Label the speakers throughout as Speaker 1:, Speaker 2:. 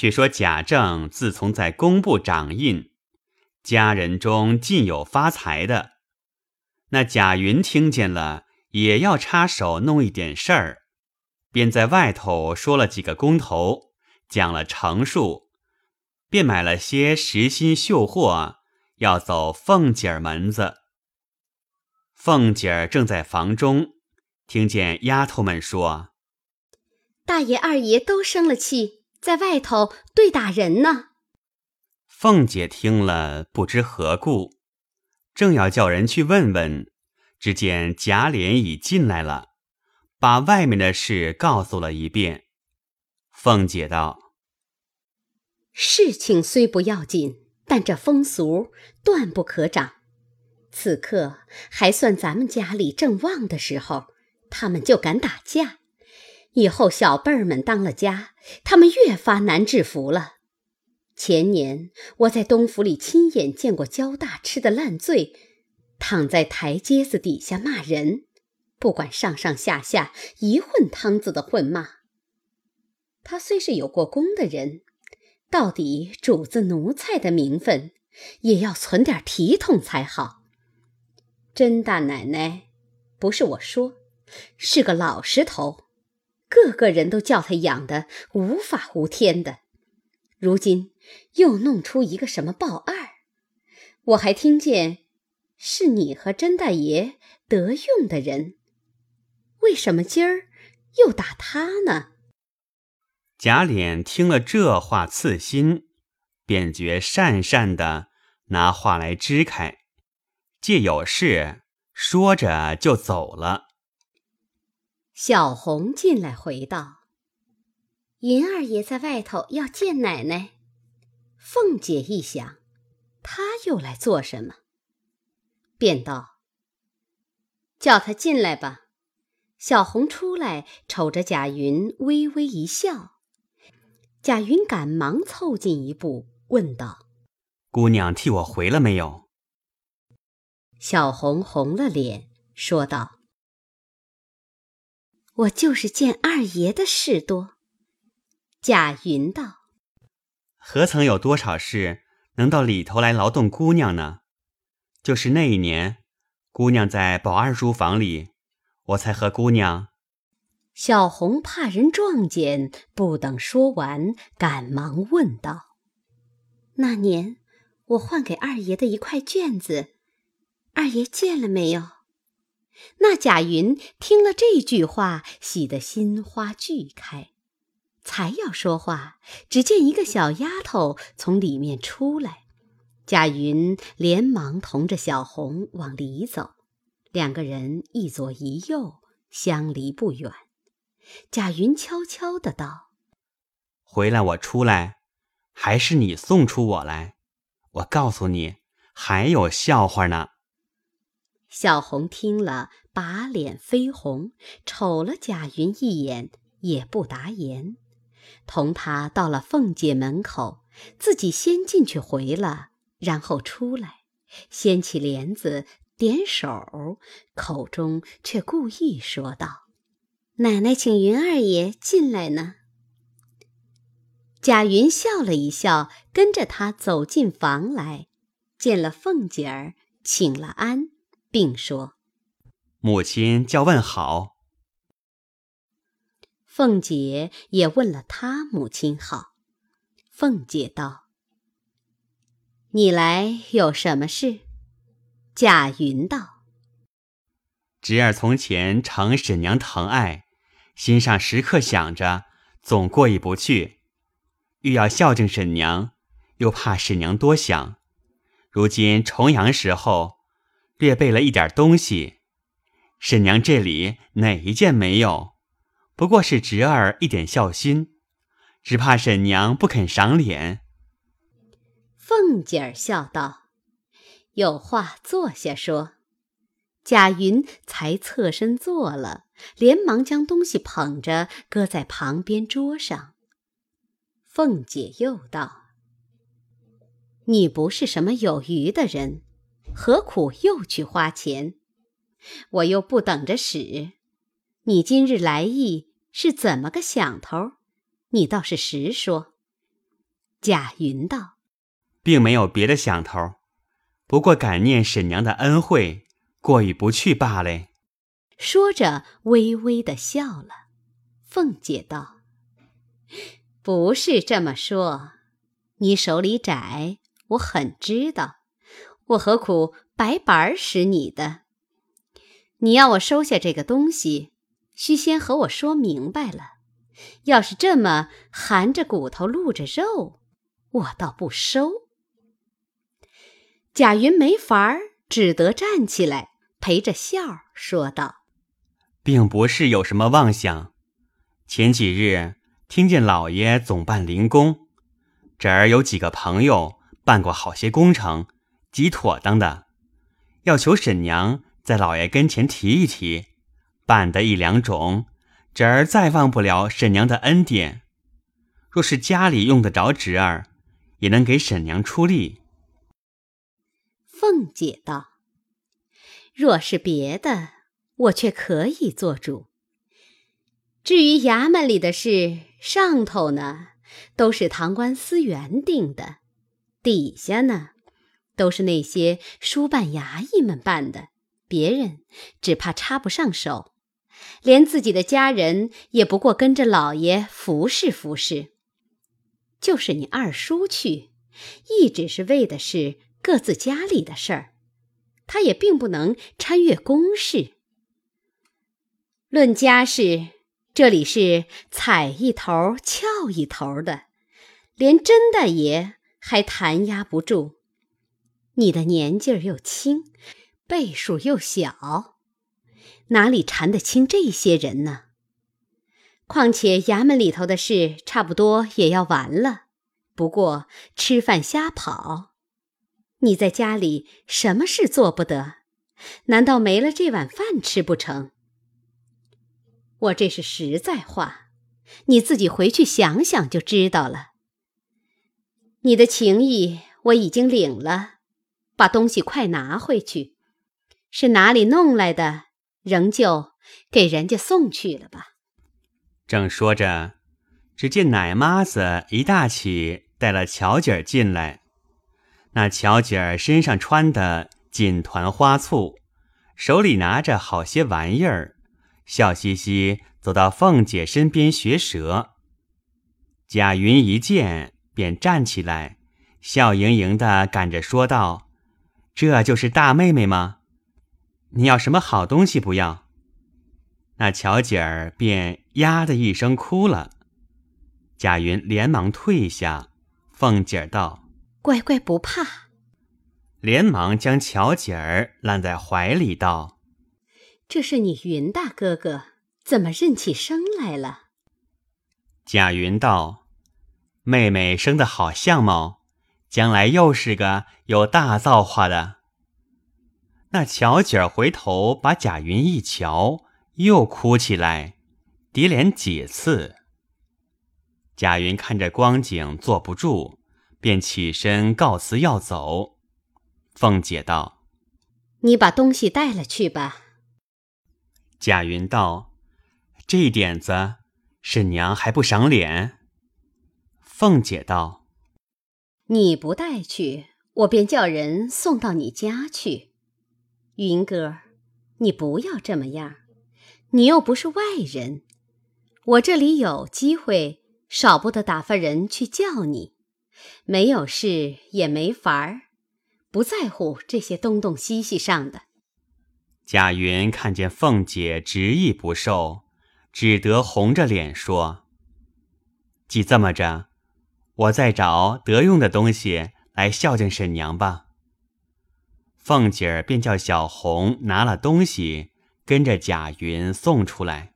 Speaker 1: 却说贾政自从在工部掌印，家人中尽有发财的。那贾云听见了，也要插手弄一点事儿，便在外头说了几个工头，讲了成数，便买了些实心绣货，要走凤姐儿门子。凤姐儿正在房中，听见丫头们说：“
Speaker 2: 大爷二爷都生了气，在外头对打人呢。”
Speaker 1: 凤姐听了，不知何故。正要叫人去问问，只见贾琏已进来了，把外面的事告诉了一遍。凤姐道：“
Speaker 2: 事情虽不要紧，但这风俗断不可长。此刻还算咱们家里正旺的时候，他们就敢打架。以后小辈儿们当了家，他们越发难制服了。”前年我在东府里亲眼见过焦大吃的烂醉，躺在台阶子底下骂人，不管上上下下一混汤子的混骂。他虽是有过功的人，到底主子奴才的名分，也要存点体统才好。甄大奶奶，不是我说，是个老实头，个个人都叫他养的无法无天的。如今又弄出一个什么报二，我还听见是你和甄大爷得用的人，为什么今儿又打他呢？
Speaker 1: 贾琏听了这话刺心，便觉讪讪的，拿话来支开，借有事说着就走了。
Speaker 2: 小红进来回道。银二爷在外头要见奶奶，凤姐一想，他又来做什么？便道：“叫他进来吧。”小红出来，瞅着贾云，微微一笑。贾云赶忙凑近一步，问道：“
Speaker 1: 姑娘替我回了没有？”
Speaker 2: 小红红了脸，说道：“我就是见二爷的事多。”贾云道：“
Speaker 1: 何曾有多少事能到里头来劳动姑娘呢？就是那一年，姑娘在宝二书房里，我才和姑娘。”
Speaker 2: 小红怕人撞见，不等说完，赶忙问道：“那年我换给二爷的一块卷子，二爷见了没有？”那贾云听了这句话，喜得心花俱开。才要说话，只见一个小丫头从里面出来，贾云连忙同着小红往里走，两个人一左一右，相离不远。贾云悄悄的道：“
Speaker 1: 回来我出来，还是你送出我来？我告诉你，还有笑话呢。”
Speaker 2: 小红听了，把脸绯红，瞅了贾云一眼，也不答言。同他到了凤姐门口，自己先进去回了，然后出来，掀起帘子，点手，口中却故意说道：“奶奶请云二爷进来呢。”贾云笑了一笑，跟着他走进房来，见了凤姐儿，请了安，并说：“
Speaker 1: 母亲叫问好。”
Speaker 2: 凤姐也问了她母亲好。凤姐道：“你来有什么事？”贾云道：“
Speaker 1: 侄儿从前承婶娘疼爱，心上时刻想着，总过意不去。欲要孝敬婶娘，又怕婶娘多想。如今重阳时候，略备了一点东西，婶娘这里哪一件没有？”不过是侄儿一点孝心，只怕婶娘不肯赏脸。
Speaker 2: 凤姐儿笑道：“有话坐下说。”贾云才侧身坐了，连忙将东西捧着搁在旁边桌上。凤姐又道：“你不是什么有余的人，何苦又去花钱？我又不等着使，你今日来意。”是怎么个想头？你倒是实说。贾云道：“
Speaker 1: 并没有别的想头，不过感念婶娘的恩惠，过意不去罢了。”
Speaker 2: 说着，微微的笑了。凤姐道：“不是这么说，你手里窄，我很知道，我何苦白板使你的？你要我收下这个东西，须先和我说明白了。要是这么含着骨头露着肉，我倒不收。”贾云没法儿，只得站起来，陪着笑说道。
Speaker 1: 并不是有什么妄想。前几日听见老爷总办灵工，这儿有几个朋友办过好些工程，极妥当的，要求婶娘在老爷跟前提一提，办得一两种，侄儿再忘不了婶娘的恩典。若是家里用得着侄儿，也能给婶娘出力。
Speaker 2: 凤姐道：“若是别的。”我却可以做主。至于衙门里的事，上头呢都是堂官司员定的，底下呢都是那些书办衙役们办的，别人只怕插不上手，连自己的家人也不过跟着老爷服侍服侍。就是你二叔去，一直是为的是各自家里的事儿，他也并不能参阅公事。论家事，这里是踩一头翘一头的，连甄大爷还弹压不住。你的年纪又轻，辈数又小，哪里缠得清这些人呢？况且衙门里头的事差不多也要完了，不过吃饭瞎跑。你在家里什么事做不得？难道没了这碗饭吃不成？我这是实在话，你自己回去想想就知道了。你的情谊我已经领了，把东西快拿回去。是哪里弄来的，仍旧给人家送去了吧。
Speaker 1: 正说着，只见奶妈子一大起带了巧姐儿进来。那巧姐儿身上穿的锦团花簇，手里拿着好些玩意儿。笑嘻嘻走到凤姐身边学舌，贾云一见便站起来，笑盈盈的赶着说道：“这就是大妹妹吗？你要什么好东西不要？”那巧姐儿便呀的一声哭了。贾云连忙退下，凤姐儿道：“
Speaker 2: 乖乖不怕。”
Speaker 1: 连忙将巧姐儿揽在怀里道。
Speaker 2: 这是你云大哥哥，怎么认起生来了？
Speaker 1: 贾云道：“妹妹生的好相貌，将来又是个有大造化的。”那巧姐儿回头把贾云一瞧，又哭起来，叠连几次。贾云看着光景坐不住，便起身告辞要走。凤姐道：“
Speaker 2: 你把东西带了去吧。”
Speaker 1: 贾云道：“这点子，婶娘还不赏脸。”凤姐道：“
Speaker 2: 你不带去，我便叫人送到你家去。云哥，你不要这么样，你又不是外人，我这里有机会，少不得打发人去叫你。没有事也没法儿，不在乎这些东东西西上的。”
Speaker 1: 贾云看见凤姐执意不受，只得红着脸说：“既这么着，我再找得用的东西来孝敬婶娘吧。”凤姐儿便叫小红拿了东西，跟着贾云送出来。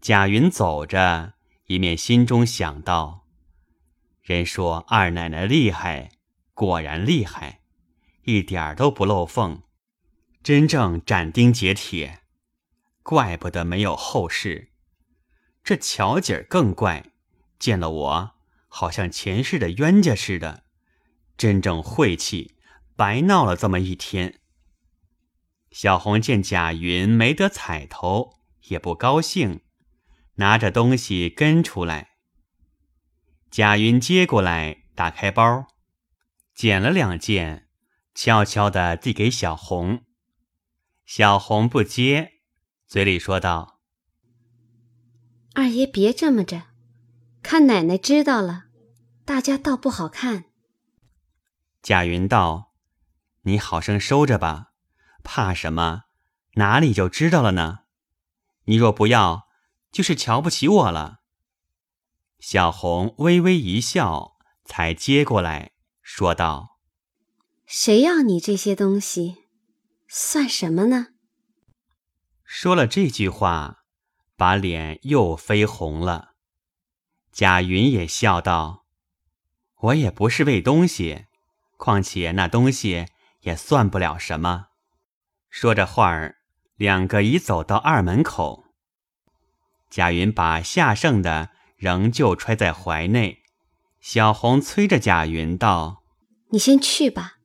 Speaker 1: 贾云走着，一面心中想到：“人说二奶奶厉害，果然厉害，一点儿都不漏缝。”真正斩钉截铁，怪不得没有后事。这巧姐儿更怪，见了我好像前世的冤家似的，真正晦气，白闹了这么一天。小红见贾云没得彩头，也不高兴，拿着东西跟出来。贾云接过来，打开包，捡了两件，悄悄地递给小红。小红不接，嘴里说道：“
Speaker 2: 二爷别这么着，看奶奶知道了，大家倒不好看。”
Speaker 1: 贾云道：“你好生收着吧，怕什么？哪里就知道了呢？你若不要，就是瞧不起我了。”小红微微一笑，才接过来说道：“
Speaker 2: 谁要你这些东西，算什么呢？”
Speaker 1: 说了这句话，把脸又绯红了。贾云也笑道：“我也不是为东西，况且那东西也算不了什么。”说着话儿，两个已走到二门口。贾云把下剩的。仍旧揣在怀内，小红催着贾云道：“
Speaker 2: 你先去吧，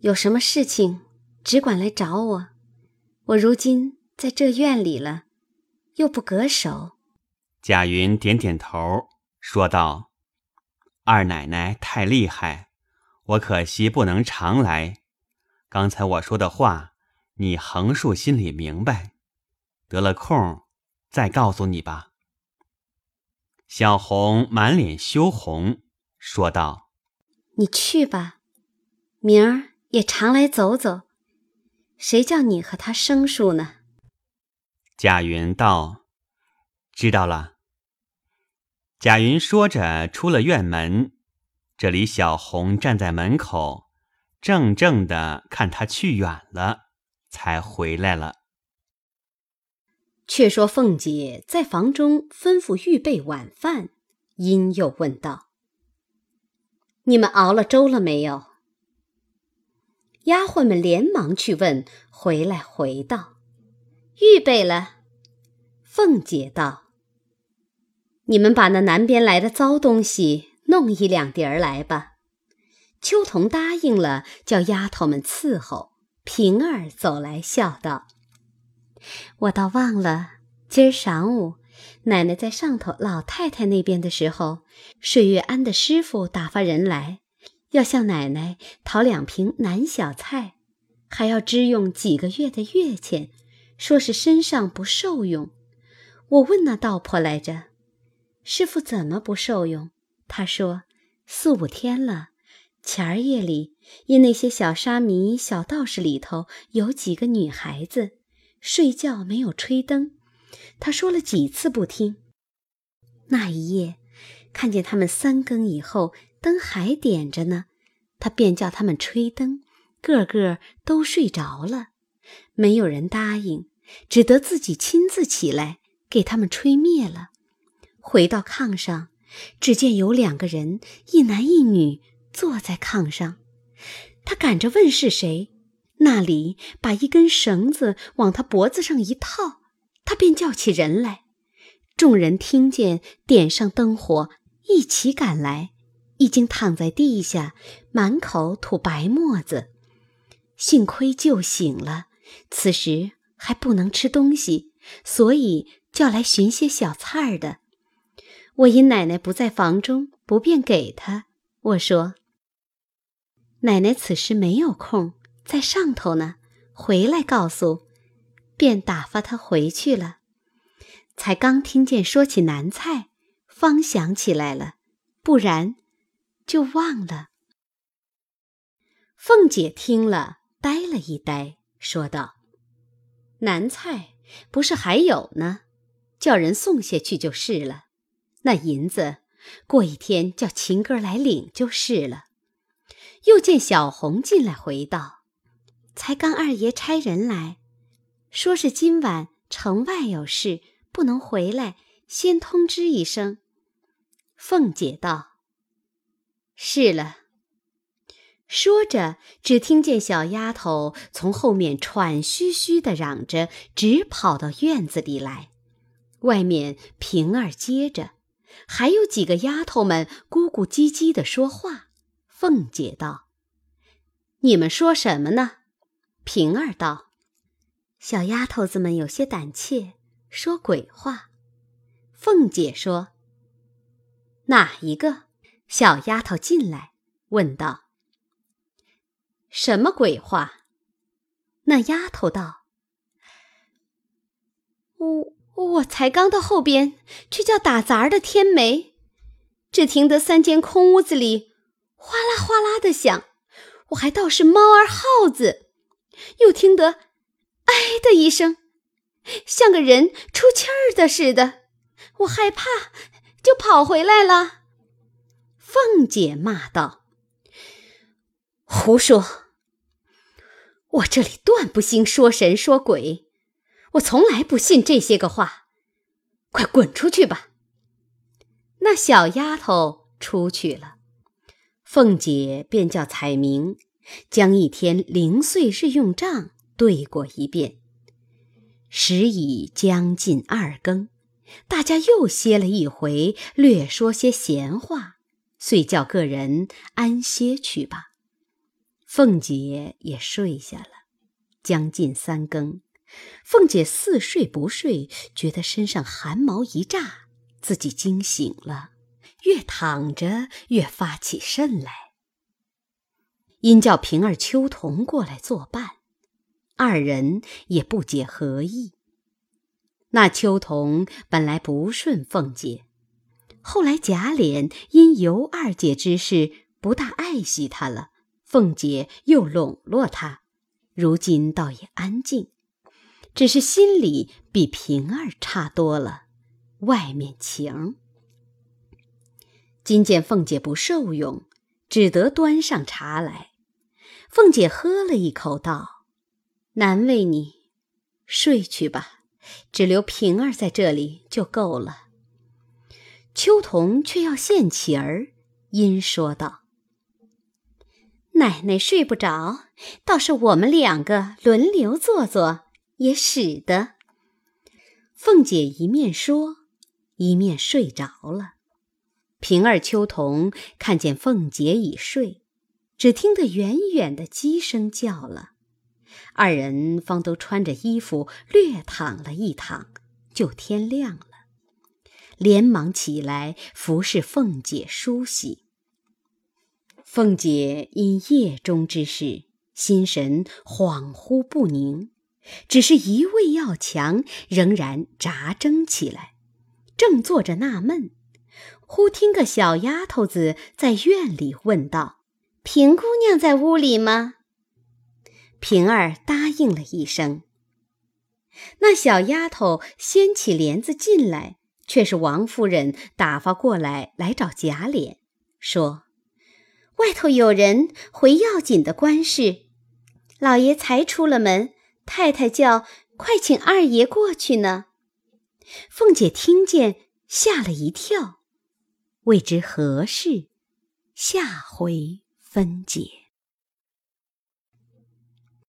Speaker 2: 有什么事情只管来找我。我如今在这院里了，又不隔手。”
Speaker 1: 贾云点点头，说道：“二奶奶太厉害，我可惜不能常来。刚才我说的话，你横竖心里明白。得了空，再告诉你吧。”小红满脸羞红，说道：“
Speaker 2: 你去吧，明儿也常来走走。谁叫你和他生疏呢？”
Speaker 1: 贾云道：“知道了。”贾云说着出了院门，这里小红站在门口，怔怔的看他去远了，才回来了。
Speaker 2: 却说凤姐在房中吩咐预备晚饭，因又问道：“你们熬了粥了没有？”丫鬟们连忙去问，回来回道：“预备了。”凤姐道：“你们把那南边来的糟东西弄一两碟儿来吧。”秋桐答应了，叫丫头们伺候。平儿走来笑道。我倒忘了，今儿晌午，奶奶在上头老太太那边的时候，水月庵的师傅打发人来，要向奶奶讨两瓶南小菜，还要支用几个月的月钱，说是身上不受用。我问那道婆来着，师傅怎么不受用？他说四五天了，前儿夜里因那些小沙弥、小道士里头有几个女孩子。睡觉没有吹灯，他说了几次不听。那一夜，看见他们三更以后灯还点着呢，他便叫他们吹灯，个个都睡着了，没有人答应，只得自己亲自起来给他们吹灭了。回到炕上，只见有两个人，一男一女坐在炕上，他赶着问是谁。那里把一根绳子往他脖子上一套，他便叫起人来。众人听见，点上灯火，一起赶来，已经躺在地下，满口吐白沫子。幸亏救醒了，此时还不能吃东西，所以叫来寻些小菜儿的。我因奶奶不在房中，不便给他。我说：“奶奶此时没有空。”在上头呢，回来告诉，便打发他回去了。才刚听见说起南菜，方想起来了，不然就忘了。凤姐听了，呆了一呆，说道：“南菜不是还有呢？叫人送下去就是了。那银子，过一天叫秦哥来领就是了。”又见小红进来，回道。才刚二爷差人来，说是今晚城外有事，不能回来，先通知一声。凤姐道：“是了。”说着，只听见小丫头从后面喘吁吁的嚷着，直跑到院子里来。外面平儿接着，还有几个丫头们咕咕唧唧的说话。凤姐道：“你们说什么呢？”平儿道：“小丫头子们有些胆怯，说鬼话。”凤姐说：“哪一个？小丫头进来，问道：“什么鬼话？”那丫头道：“我我才刚到后边去叫打杂的天梅，只听得三间空屋子里哗啦哗啦的响，我还倒是猫儿耗子，又听得哎的一声，像个人出气儿的似的，我害怕，就跑回来了。”凤姐骂道：“胡说！我这里断不兴说神说鬼，我从来不信这些个话。快滚出去吧！”那小丫头出去了，凤姐便叫彩明将一天零碎日用账对过一遍。时已将近二更，大家又歇了一回，略说些闲话。遂叫个人安歇去吧。凤姐也睡下了。将近三更，凤姐似睡不睡，觉得身上寒毛一炸，自己惊醒了，越躺着越发起甚来。因叫平儿、秋桐过来作伴，二人也不解何意。那秋桐本来不顺凤姐。后来贾琏因尤二姐之事不大爱惜她了，凤姐又笼络她，如今倒也安静，只是心里比平儿差多了，外面情。今见凤姐不受用，只得端上茶来。凤姐喝了一口，道：“难为你，睡去吧，只留平儿在这里就够了。”秋桐却要献起儿，因说道：“奶奶睡不着，倒是我们两个轮流坐坐，也使得。”凤姐一面说，一面睡着了。平儿、秋桐看见凤姐已睡，只听得远远的鸡声叫了，二人方都穿着衣服，略躺了一躺，就天亮了。连忙起来服侍凤姐梳洗。凤姐因夜中之事，心神恍惚不宁，只是一味要强，仍然扎睁起来，正坐着纳闷，忽听个小丫头子在院里问道：“平姑娘在屋里吗？”平儿答应了一声。那小丫头掀起帘子进来。却是王夫人打发过来来找贾琏，说：“外头有人回要紧的官事，老爷才出了门，太太叫快请二爷过去呢。”凤姐听见，吓了一跳，未知何事，下回分解。